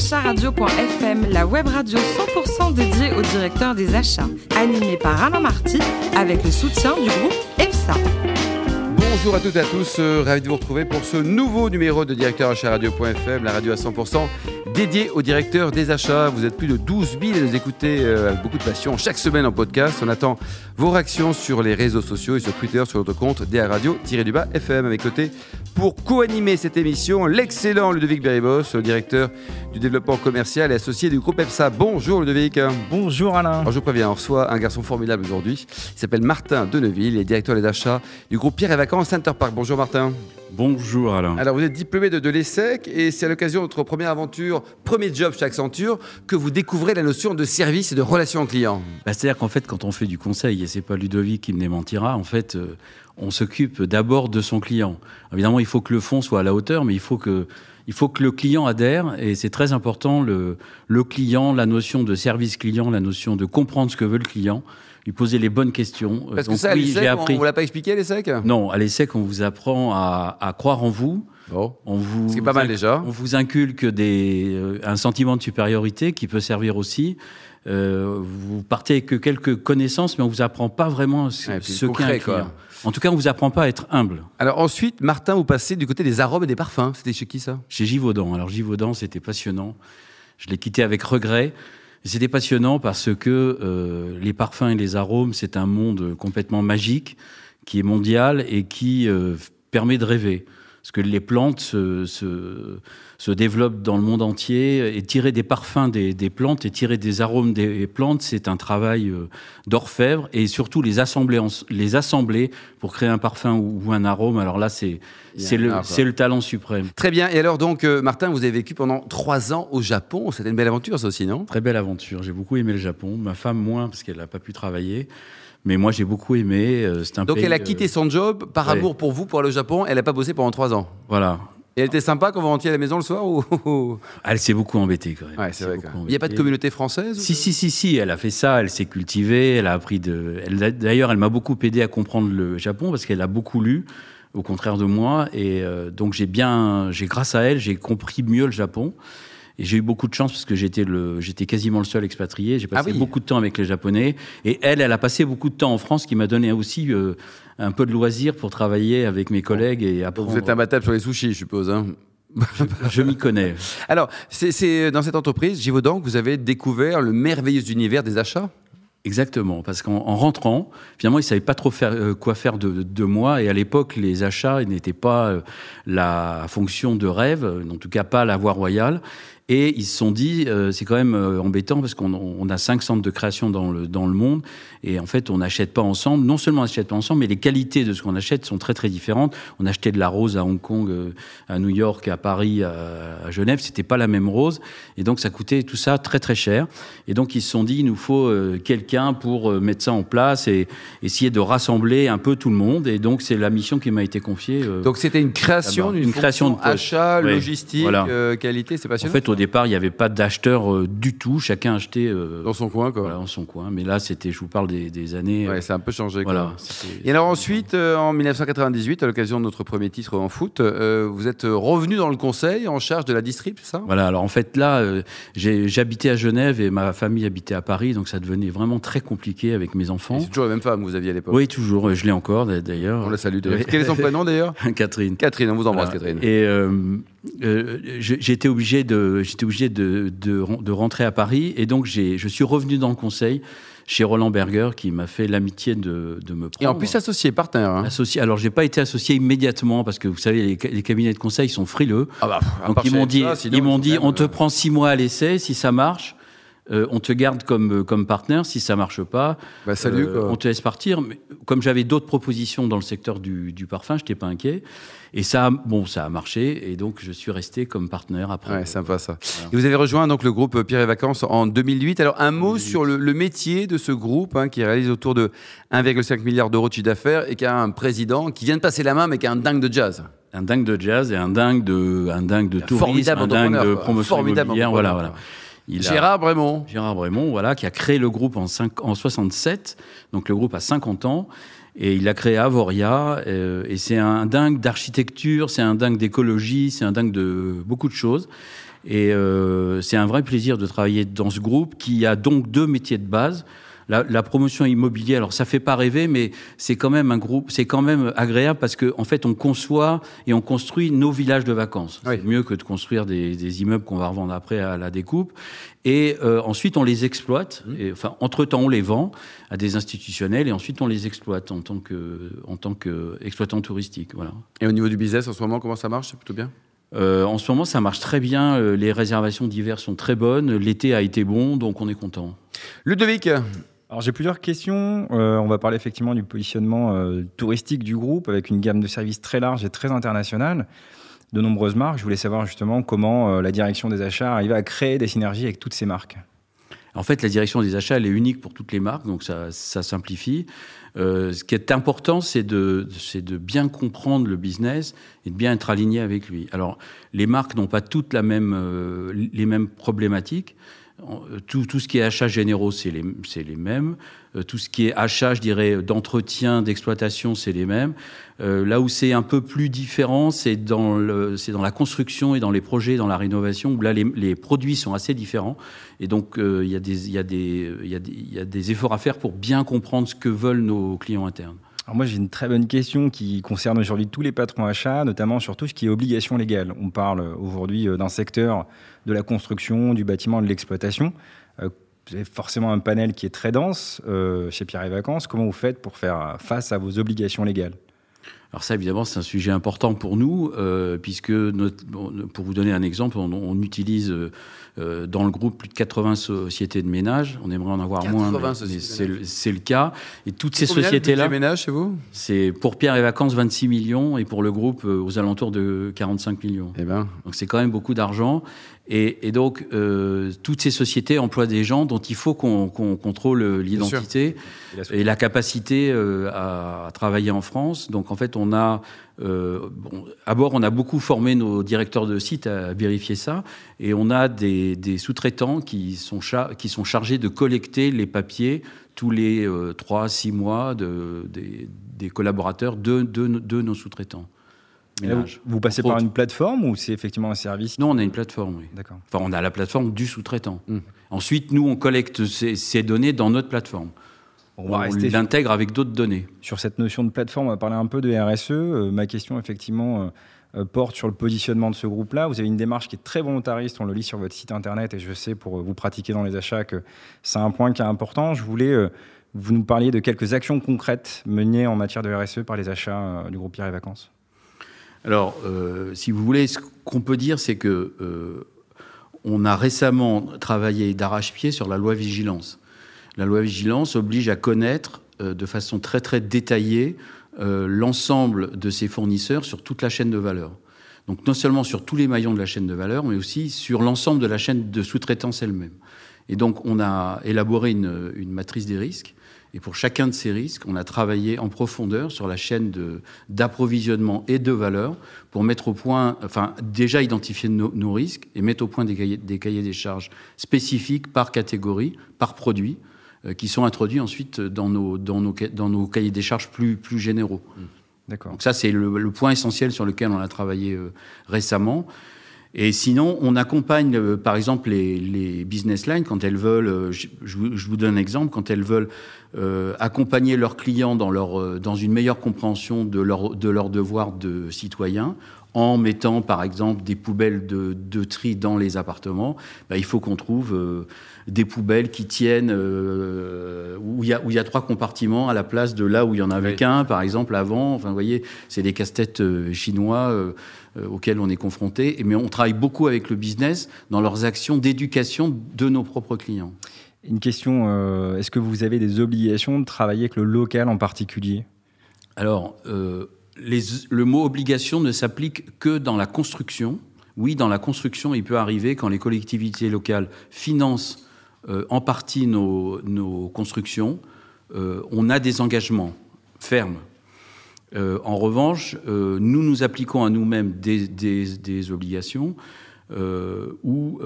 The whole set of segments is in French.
acharadio.fm, la web radio 100% dédiée au directeur des achats, animée par Alain Marty avec le soutien du groupe EPSA. Bonjour à toutes et à tous, euh, ravi de vous retrouver pour ce nouveau numéro de directeur achat radio.fm, la radio à 100% dédiée au directeur des achats. Vous êtes plus de 12 000 et nous écoutez euh, avec beaucoup de passion chaque semaine en podcast. On attend vos réactions sur les réseaux sociaux et sur Twitter sur notre compte DA Radio-du-bas FM avec côté pour co-animer cette émission l'excellent Ludovic Beribos, le directeur du développement commercial et associé du groupe EPSA. Bonjour Ludovic. Bonjour Alain. Alors je vous préviens, on reçoit un garçon formidable aujourd'hui. Il s'appelle Martin Deneville, il est directeur des achats du groupe Pierre et Vacances Center Park. Bonjour Martin. Bonjour Alain. Alors vous êtes diplômé de, de l'ESSEC et c'est à l'occasion de votre première aventure, premier job chez Accenture, que vous découvrez la notion de service et de relation client. Bah, C'est-à-dire qu'en fait, quand on fait du conseil, et c'est pas Ludovic qui me démentira, en fait, euh, on s'occupe d'abord de son client. Évidemment, il faut que le fond soit à la hauteur, mais il faut que, il faut que le client adhère, et c'est très important, le, le client, la notion de service client, la notion de comprendre ce que veut le client, lui poser les bonnes questions. Euh, Parce que donc ça, à oui, l'ESSEC, j'ai on, appris. on vous l'a pas expliqué à l'ESSEC? Non, à l'ESSEC, on vous apprend à, à croire en vous. Bon. On vous, Ce qui est pas mal déjà. On vous inculque des, euh, un sentiment de supériorité qui peut servir aussi. Euh, vous partez avec que quelques connaissances, mais on vous apprend pas vraiment ce, Ouais, puis ce qu'est concret, un client. quoi. En tout cas, on vous apprend pas à être humble. Alors ensuite, Martin, vous passez du côté des arômes et des parfums. C'était chez qui ça? Chez Givaudan. Alors Givaudan, c'était passionnant. Je l'ai quitté avec regret. C'était passionnant parce que euh, les parfums et les arômes, c'est un monde complètement magique qui est mondial et qui euh, permet de rêver. Parce que les plantes se, se, se développent dans le monde entier et tirer des parfums des, des plantes et tirer des arômes des plantes, c'est un travail euh, d'orfèvre et surtout les assembler, en- les assembler pour créer un parfum ou, ou un arôme. Alors là, c'est le, le talent suprême. Très bien. Et alors donc, euh, Martin, vous avez vécu pendant trois ans au Japon. C'était une belle aventure, ça aussi, non? Très belle aventure. J'ai beaucoup aimé le Japon. Ma femme moins parce qu'elle n'a pas pu travailler. Mais moi, j'ai beaucoup aimé. Euh, C'est un Donc pays, elle a quitté son job par ouais. amour pour vous, pour aller au Japon. Elle n'a pas bossé pendant trois ans. Voilà. Et elle était sympa quand vous rentriez à la maison le soir ou? Elle s'est beaucoup embêtée quand même. Ouais, c'est vrai. Il n'y a pas de communauté française Si, si, si, si, elle a fait ça, elle s'est cultivée, elle a appris de. D'ailleurs, elle m'a beaucoup aidé à comprendre le Japon parce qu'elle a beaucoup lu, au contraire de moi. Et euh, donc, j'ai bien. j'ai Grâce à elle, j'ai compris mieux le Japon. Et j'ai eu beaucoup de chance parce que j'étais le, j'étais quasiment le seul expatrié. J'ai passé Ah oui. beaucoup de temps avec les Japonais. Et elle, elle a passé beaucoup de temps en France, ce qui m'a donné aussi euh, un peu de loisir pour travailler avec mes collègues et apprendre. vous êtes imbattable sur les sushis, je suppose. hein. Je m'y connais. Alors, c'est- dans cette entreprise, Givaudan, que vous avez découvert le merveilleux univers des achats? Exactement, parce qu'en en rentrant, finalement, ils ne savaient pas trop faire, euh, quoi faire de, de moi. Et à l'époque, les achats n'étaient pas euh, la fonction de rêve, en tout cas pas la voie royale. Et ils se sont dit, euh, c'est quand même euh, embêtant parce qu'on on a cinq centres de création dans le, dans le monde. Et en fait, on n'achète pas ensemble. Non seulement on n'achète pas ensemble, mais les qualités de ce qu'on achète sont très, très différentes. On achetait de la rose à Hong Kong, euh, à New York, à Paris, à, à Genève. C'était pas la même rose. Et donc, ça coûtait tout ça très, très cher. Et donc, ils se sont dit, il nous faut euh, quelqu'un pour mettre ça en place et essayer de rassembler un peu tout le monde. Et donc, c'est la mission qui m'a été confiée. Donc c'était une création d'une Une création de achat, logistique, Voilà. qualité, c'est en passionnant. fait, au départ, il n'y avait pas d'acheteur euh, du tout. Chacun achetait euh, dans son coin, quoi. voilà, dans son coin. Mais là, c'était, je vous parle des, des années. euh, Ouais, ça a un peu changé. voilà. Et alors ensuite, euh, en 1998, à l'occasion de notre premier titre en foot, euh, vous êtes revenu dans le conseil en charge de la distrib, c'est ça? Voilà, alors en fait là, euh, j'habitais à Genève et ma famille habitait à Paris, donc ça devenait vraiment très compliqué avec mes enfants. C'est toujours la même femme que vous aviez à l'époque. Oui, toujours, euh, je l'ai encore d'a- d'ailleurs. On la salue. Oui. Quel est son prénom d'ailleurs? Catherine. Catherine, on vous embrasse, Voilà. Catherine. Et euh, euh, j'étais obligé de, j'étais obligé de, de, ren- de rentrer à Paris, et donc je suis revenu dans le conseil chez Roland Berger, qui m'a fait l'amitié de, de me prendre. Et en plus associé, partenaire. hein. Associé. Alors, j'ai pas été associé immédiatement parce que vous savez, les, ca- les cabinets de conseil sont frileux. Ah bah, Donc ils m'ont dit, EPSA, sinon, ils m'ont dit, on te euh, prend six mois à l'essai, si ça marche, euh, on te garde comme euh, comme partenaire. Si ça marche pas, Bah, salut, euh, quoi. on te laisse partir. Mais comme j'avais d'autres propositions dans le secteur du, du parfum, je n'étais pas inquiet. Et ça, a- bon, ça a marché, et donc je suis resté comme partenaire après. Ouais, sympa ça. Et vous avez rejoint donc le groupe Pierre et Vacances en 2008. Alors un mot 2008. sur le, le métier de ce groupe hein, qui réalise autour de 1,5 milliard d'euros de chiffre d'affaires et qui a un président qui vient de passer la main mais qui est un dingue de jazz. Un dingue de jazz et un dingue de, un dingue de tourisme, formidable un dingue de promotion Formidable immobilière. Voilà, voilà. Il a- Gérard Brémond. Gérard Brémond, voilà, qui a créé le groupe en, cinq- en 67. Donc le groupe a 50 ans. Et il a créé Avoria, euh, et c'est un dingue d'architecture, c'est un dingue d'écologie, c'est un dingue de beaucoup de choses. Et euh, c'est un vrai plaisir de travailler dans ce groupe qui a donc deux métiers de base. La, la promotion immobilière, alors ça fait pas rêver, mais c'est quand même un groupe, c'est quand même agréable parce qu'en en fait on conçoit et on construit nos villages de vacances. Oui. C'est mieux que de construire des, des immeubles qu'on va revendre après à la découpe. Et euh, ensuite on les exploite. Et, enfin, entre temps on les vend à des institutionnels et ensuite on les exploite en tant que en tant qu'exploitant touristique. Voilà. Et au niveau du business, en ce moment, comment ça marche? C'est plutôt bien? Euh, en ce moment, ça marche très bien. Euh, Les réservations d'hiver sont très bonnes. L'été a été bon, donc on est content. Ludovic Alors j'ai plusieurs questions. Euh, on va parler effectivement du positionnement euh, touristique du groupe avec une gamme de services très large et très internationale, de nombreuses marques. Je voulais savoir justement comment euh, la direction des achats arrive à créer des synergies avec toutes ces marques. En fait, la direction des achats, elle est unique pour toutes les marques, donc ça, simplifie. Ce qui est important, c'est de, bien comprendre le business et de bien être aligné avec lui. Alors, les marques n'ont pas toutes les mêmes problématiques. En- Tout, tout ce qui est achats généraux, c'est les, les mêmes. Euh, Tout ce qui est achat, je dirais, d'entretien, d'exploitation, c'est les mêmes. Euh, là où c'est un peu plus différent, c'est dans, le, dans la construction et dans les projets, dans la rénovation, où là, les, produits sont assez différents. Et donc, euh, il y, y, y a des efforts à faire pour bien comprendre ce que veulent nos clients internes. Alors moi j'ai une très bonne question qui concerne aujourd'hui tous les patrons achats, notamment sur tout ce qui est obligation légale. On parle aujourd'hui euh, d'un secteur de la construction, du bâtiment, de l'exploitation. Euh, Vous avez forcément un panel qui est très dense euh, chez Pierre et Vacances. Comment vous faites pour faire face à vos obligations légales? Alors ça, évidemment, c'est un sujet important pour nous, euh, puisque, notre- pour vous donner un exemple, on, on utilise euh, euh, dans le groupe plus de 80 sociétés de ménage. On aimerait en avoir 80 moins, mais- c'est le- cas. Et toutes ces sociétés-là, ménage chez vous? C'est pour Pierre et Vacances 26 millions et pour le groupe euh, aux alentours de 45 millions. Eh ben, Donc c'est quand même beaucoup d'argent. Et, et donc, euh, toutes ces sociétés emploient des gens dont il faut qu'on contrôle euh, l'identité Et la capacité euh, à, à travailler en France. Donc en fait, on a, euh, bon, à bord, on a beaucoup formé nos directeurs de site à vérifier ça. Et on a des, des sous-traitants qui, sont qui sont chargés de collecter les papiers tous les euh, 3-6 mois de, des, des collaborateurs de, de, de nos sous-traitants. Vous, passez par autres. une plateforme ou c'est effectivement un service Non, on a une plateforme, oui. D'accord. Enfin, on a la plateforme du sous-traitant. Mm. Ensuite, nous, on collecte ces, ces données dans notre plateforme. On va on l'intègre avec d'autres données. sur cette notion de plateforme. On va parler un peu de RSE. Euh, ma question, effectivement, euh, euh, porte sur le positionnement de ce groupe-là. Vous avez une démarche qui est très volontariste. On le lit sur votre site internet et je sais pour vous pratiquer dans les achats que c'est un point qui est important. Je voulais euh, vous nous parliez de quelques actions concrètes menées en matière de RSE par les achats du groupe Pierre et Vacances. Alors, euh, si vous voulez, ce qu'on peut dire, c'est que euh, on a récemment travaillé d'arrache-pied sur la loi vigilance. La loi vigilance oblige à connaître euh, de façon très très détaillée l'ensemble de ses fournisseurs sur toute la chaîne de valeur. Donc non seulement sur tous les maillons de la chaîne de valeur, mais aussi sur l'ensemble de la chaîne de sous-traitance elle-même. Et donc on a élaboré une matrice des risques. Et pour chacun de ces risques, on a travaillé en profondeur sur la chaîne d'approvisionnement et de valeur pour mettre au point, enfin déjà identifier nos, nos risques et mettre au point des cahiers, des cahiers des charges spécifiques par catégorie, par produit, euh, qui sont introduits ensuite dans nos, dans nos, dans nos cahiers des charges plus, plus généraux. D'accord. Donc ça, c'est le, le point essentiel sur lequel on a travaillé euh, récemment. Et sinon, on accompagne, euh, par exemple, les, les business lines quand elles veulent, euh, je, je vous, donne un exemple, quand elles veulent euh, accompagner leurs clients dans, leur, euh, dans une meilleure compréhension de leur, de leur devoir de citoyen, en mettant, par exemple, des poubelles de, de tri dans les appartements, bah, il faut qu'on trouve euh, des poubelles qui tiennent, euh, où il y, a- où il y a trois compartiments à la place de là où il y en avait Oui. qu'un, par exemple, avant. Enfin, vous voyez, c'est des casse-têtes chinois auxquels on est confronté. Mais on travaille beaucoup avec le business dans leurs actions d'éducation de nos propres clients. Une question euh, est-ce que vous avez des obligations de travailler avec le local en particulier? Alors, euh, les- le mot obligation ne s'applique que dans la construction. Oui, dans la construction, il peut arriver quand les collectivités locales financent euh, en partie nos, nos constructions, euh, on a des engagements fermes. Euh, en revanche, euh, nous nous appliquons à nous-mêmes des, obligations euh, où,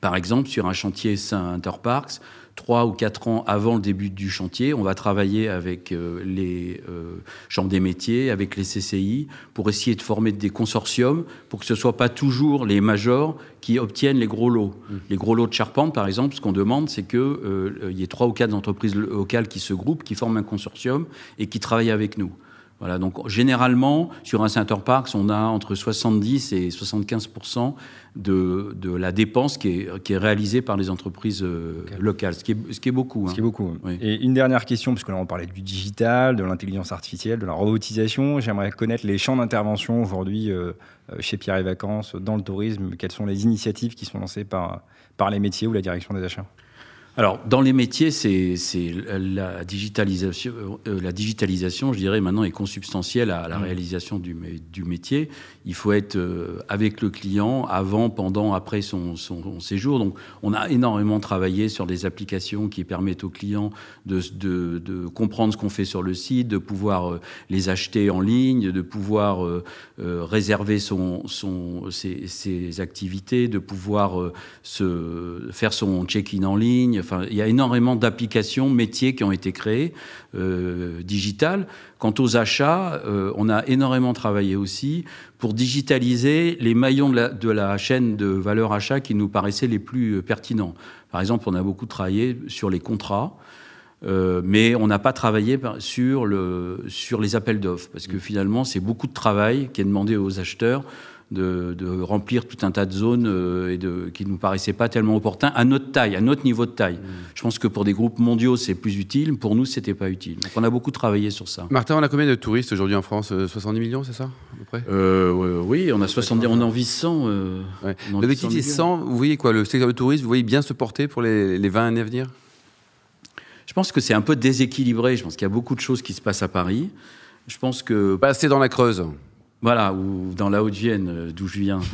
Par exemple, sur un chantier Saint-Interparks, trois ou quatre ans avant le début du chantier, on va travailler avec euh, les euh, chambres des métiers, avec les CCI, pour essayer de former des consortiums, pour que ce ne soit pas toujours les majors qui obtiennent les gros lots. Mmh. Les gros lots de charpente, par exemple, ce qu'on demande, c'est qu'il euh, y ait trois ou quatre entreprises locales qui se groupent, qui forment un consortium et qui travaillent avec nous. Voilà, donc généralement, sur un Center Parks, on a entre 70 et 75 de, de la dépense qui est, qui est, réalisée par les entreprises euh, locales, ce qui est, ce qui est beaucoup. Ce qui est beaucoup. Hein. Oui. Et une dernière question, parce que là on parlait du digital, de l'intelligence artificielle, de la robotisation. J'aimerais connaître les champs d'intervention aujourd'hui euh, chez Pierre et Vacances, dans le tourisme. Quelles sont les initiatives qui sont lancées par, par les métiers ou la direction des achats? Alors, dans les métiers, c'est la digitalisation, euh, la digitalisation, je dirais, maintenant est consubstantielle à la mmh. réalisation du, du, métier. Il faut être euh, avec le client avant, pendant, après son, son, séjour. Donc, on a énormément travaillé sur des applications qui permettent aux clients de, de, de comprendre ce qu'on fait sur le site, de pouvoir euh, les acheter en ligne, de pouvoir réserver son, son, ses, ses, activités, de pouvoir se faire son check-in en ligne il y a énormément d'applications métiers qui ont été créées euh, digitales. Quant aux achats, euh, on a énormément travaillé aussi pour digitaliser les maillons de la, chaîne de valeur achat qui nous paraissaient les plus euh, pertinents. Par exemple, on a beaucoup travaillé sur les contrats. Euh, mais on n'a pas travaillé sur, le, sur les appels d'offres, parce que finalement, c'est beaucoup de travail qui est demandé aux acheteurs de, remplir tout un tas de zones euh, et de, qui ne nous paraissaient pas tellement opportuns à notre taille, à notre niveau de taille. Mm. Je pense que pour des groupes mondiaux, c'est plus utile. Pour nous, c'était pas utile. Donc on a beaucoup travaillé sur ça. Martin, on a combien de touristes aujourd'hui en France? 70 euh, millions, c'est ça à peu près? Euh, Oui, on a 70, on en vit 100. L'objectif est 100. Vous voyez quoi? Le secteur du tourisme, vous voyez bien se porter pour les, les 20 années à venir? Je pense que c'est un peu déséquilibré. Je pense qu'il y a beaucoup de choses qui se passent à Paris. Je pense que. Pas assez dans la Creuse. Voilà, ou dans la Haute-Vienne, euh, d'où je viens.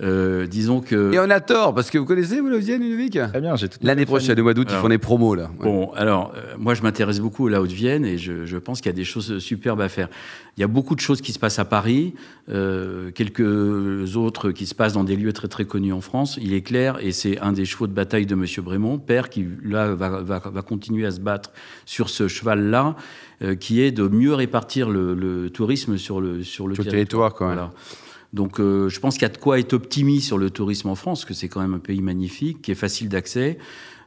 Euh, disons que. Et on a tort, parce que vous connaissez, vous, la Haute-Vienne, Ludovic? Très bien, j'ai tout. L'année prochaine, au mois d'août, ils font des promos, là. Bon, alors, euh, moi, je m'intéresse beaucoup à la Haute-Vienne et je, je pense qu'il y a des choses superbes à faire. Il y a beaucoup de choses qui se passent à Paris, euh, quelques autres qui se passent dans des lieux très, très connus en France. Il est clair, et c'est un des chevaux de bataille de M. Brémond, père, qui, là, va, va, va continuer à se battre sur ce cheval-là. Euh, qui est de mieux répartir le, le tourisme sur le, sur le sur territoire. voilà. Donc euh, je pense qu'il y a de quoi être optimiste sur le tourisme en France, que c'est quand même un pays magnifique, qui est facile d'accès.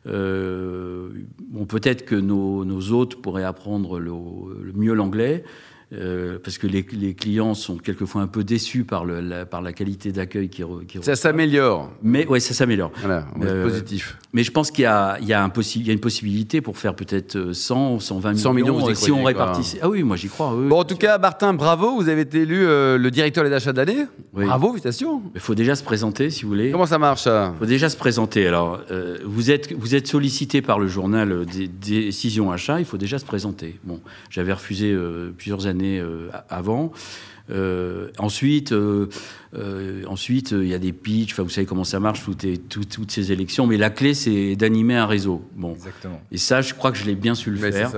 Euh, bon, peut-être que nos, nos, hôtes pourraient apprendre le, le mieux l'anglais. Euh, parce que les, les, clients sont quelquefois un peu déçus par, le, la, par la qualité d'accueil qui, qui Ça s'améliore. Mais ouais, ça s'améliore. Voilà, euh, positif. Mais je pense qu'il y a, y, y une possibilité pour faire peut-être 100 ou 120 millions, 100 millions si on répartissait. Ah oui, moi j'y crois. Oui, bon, en tout cas, Martin, bravo, vous avez été élu euh, le directeur des achats de l'année. Oui. Bravo, félicitations. Il faut déjà se présenter, si vous voulez. Comment ça marche Il faut déjà se présenter. Alors, euh, vous, êtes, vous êtes sollicité par le journal des décisions achats, il faut déjà se présenter. Bon, j'avais refusé plusieurs années avant. Euh, ensuite, euh, euh, ensuite, il y a des pitchs. Enfin, vous savez comment ça marche toutes, tout, toutes ces élections. Mais la clé, c'est d'animer un réseau. Bon. Exactement. Et ça, je crois que je l'ai bien su le Mais faire.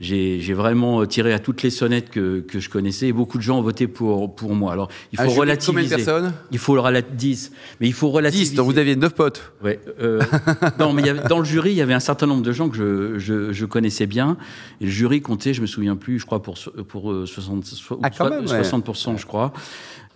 J'ai vraiment tiré à toutes les sonnettes que, que, je connaissais. Et beaucoup de gens ont voté pour pour moi. Alors, il faut relativiser. Combien de personnes? Il faut le 10. Mais il faut relativiser. 10. Donc vous aviez 9 potes. Ouais. non, mais il y avait, dans le jury, il y avait un certain nombre de gens que je, je, je, connaissais bien. Et le jury comptait, je me souviens plus, je crois pour pour 60, ah, même, 60 je crois.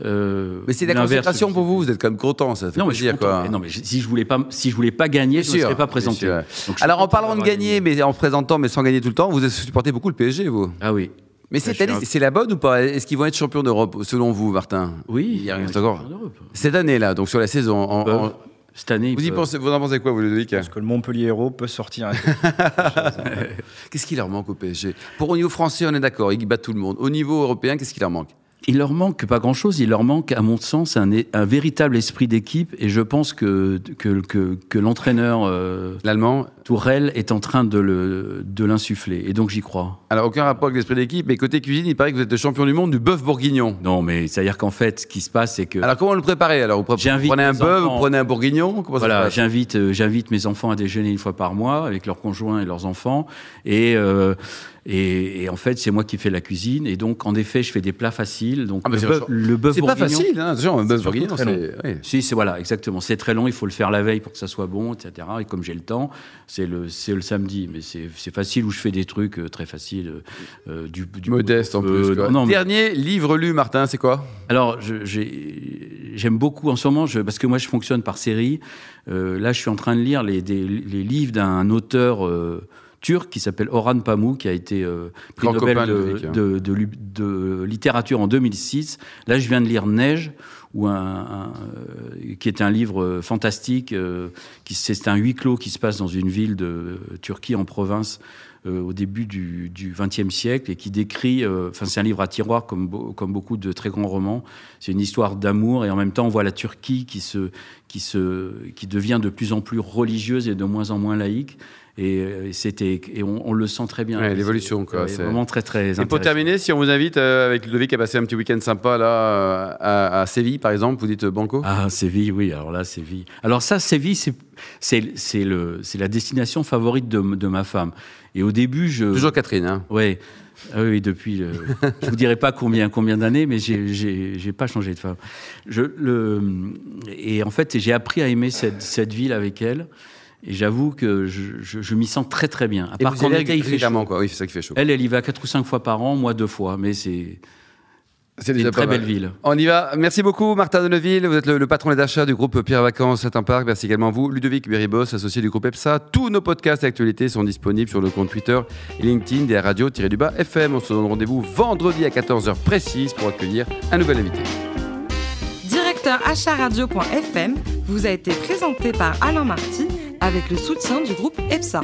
Euh, mais c'est la concentration pour vous, vous êtes quand même content, ça fait non, mais plaisir, je quoi. Non, mais si je voulais pas, si je voulais pas gagner, je ne serais pas présenté. Donc, Alors en parlant de gagner, mais en présentant, mais sans gagner tout le temps, vous supportez beaucoup le PSG, vous. Ah oui. Mais cette année, c'est la bonne ou pas? Est-ce qu'ils vont être champions d'Europe, selon vous, Martin? Oui, il y a rien encore. Cette année-là, donc sur la saison. En, en... Cette année, vous, y pensez, vous en pensez quoi, vous, Ludovic? Parce que le Montpellier Héros peut sortir. qu'est-ce qui leur manque au PSG Pour au niveau français, on est d'accord, ils battent tout le monde. Au niveau européen, qu'est-ce qui leur manque? Il leur manque pas grand-chose. Il leur manque, à mon sens, un, véritable esprit d'équipe. Et je pense que l'entraîneur. Euh, L'allemand Tourelle est en train de le- de l'insuffler. Et donc j'y crois. Alors, aucun rapport avec l'esprit d'équipe, mais côté cuisine, il paraît que vous êtes le champion du monde du bœuf bourguignon. Non, mais c'est-à-dire qu'en fait, ce qui se passe, c'est que Alors, comment le préparer Alors, vous prenez un bœuf, vous prenez un bourguignon? Comment Voilà, j'invite, euh, j'invite mes enfants à déjeuner une fois par mois avec leurs conjoints et leurs enfants. Et, euh, et, et en fait, c'est moi qui fais la cuisine. Et donc, en effet, je fais des plats faciles. Donc, Ah, le bœuf- C'est pas facile, hein, attention, un bœuf bourguignon, c'est. oui. Si, c'est voilà, exactement. C'est très long, il faut le faire la veille pour que ça soit bon, etc. Et comme j'ai le temps, c'est le, c'est le samedi. Mais c'est, c'est facile où je fais des trucs euh, très faciles, euh, euh, du, du Modeste en euh, plus. quoi. non, mais- Dernier livre lu, Martin, c'est quoi? Alors, je- j'ai- j'aime beaucoup en ce moment, je- parce que moi, je fonctionne par série. Euh, là, je suis en train de lire les, des- les livres d'un auteur euh, turc qui s'appelle Orhan Pamuk, qui a été euh, prix Nobel de, Ludovic, de- de lu- de littérature en 2006. Là, je viens de lire Neige, ou un, un, euh, qui est un livre euh, fantastique. euh, qui c'est un huis clos qui se passe dans une ville de Turquie en province euh, au début du XXe siècle et qui décrit. Enfin, c'est un livre à tiroir comme, comme beaucoup de très grands romans. C'est une histoire d'amour et en même temps, on voit la Turquie qui se, qui se, qui devient de plus en plus religieuse et de moins en moins laïque. Et, euh, c'était, et on, on le sent très bien. Ouais, l'évolution, quoi, c'est- vraiment très très. Et pour terminer, si on vous invite euh, avec Ludovic à passer un petit week-end sympa là euh, à, à Séville, par exemple, vous dites Banco Ah, Séville, oui. Alors là, Séville. Alors ça, Séville, c'est c'est c'est le c'est la destination favorite de, de ma femme. Et au début, je Toujours Catherine. Hein. ouais. Ah oui, depuis. euh, je vous dirai pas combien combien d'années, mais j'ai j'ai pas changé de femme. Je le et en fait, j'ai appris à aimer cette cette ville avec elle. Et j'avoue que je, je, je m'y sens très très bien. À Et part vous qu'en allez il fait chaud. quoi. Oui, c'est ça qui fait chaud. Elle, elle y va quatre ou cinq fois par an, moi deux fois, mais c'est C'est une très belle ville. On y va. Merci beaucoup, Martin Deneville. Vous êtes le, le patron des achats du groupe Pierre Vacances Saint Parc. Merci également à vous, Ludovic Beribos, associé du groupe EPSA. Tous nos podcasts d'actualité sont disponibles sur le compte Twitter et LinkedIn des radios-du-bas FM. On se donne rendez-vous vendredi à 14h précise pour accueillir un nouvel invité. Directeur acharadio.fm vous a été présenté par Alain Marty avec le soutien du groupe EPSA.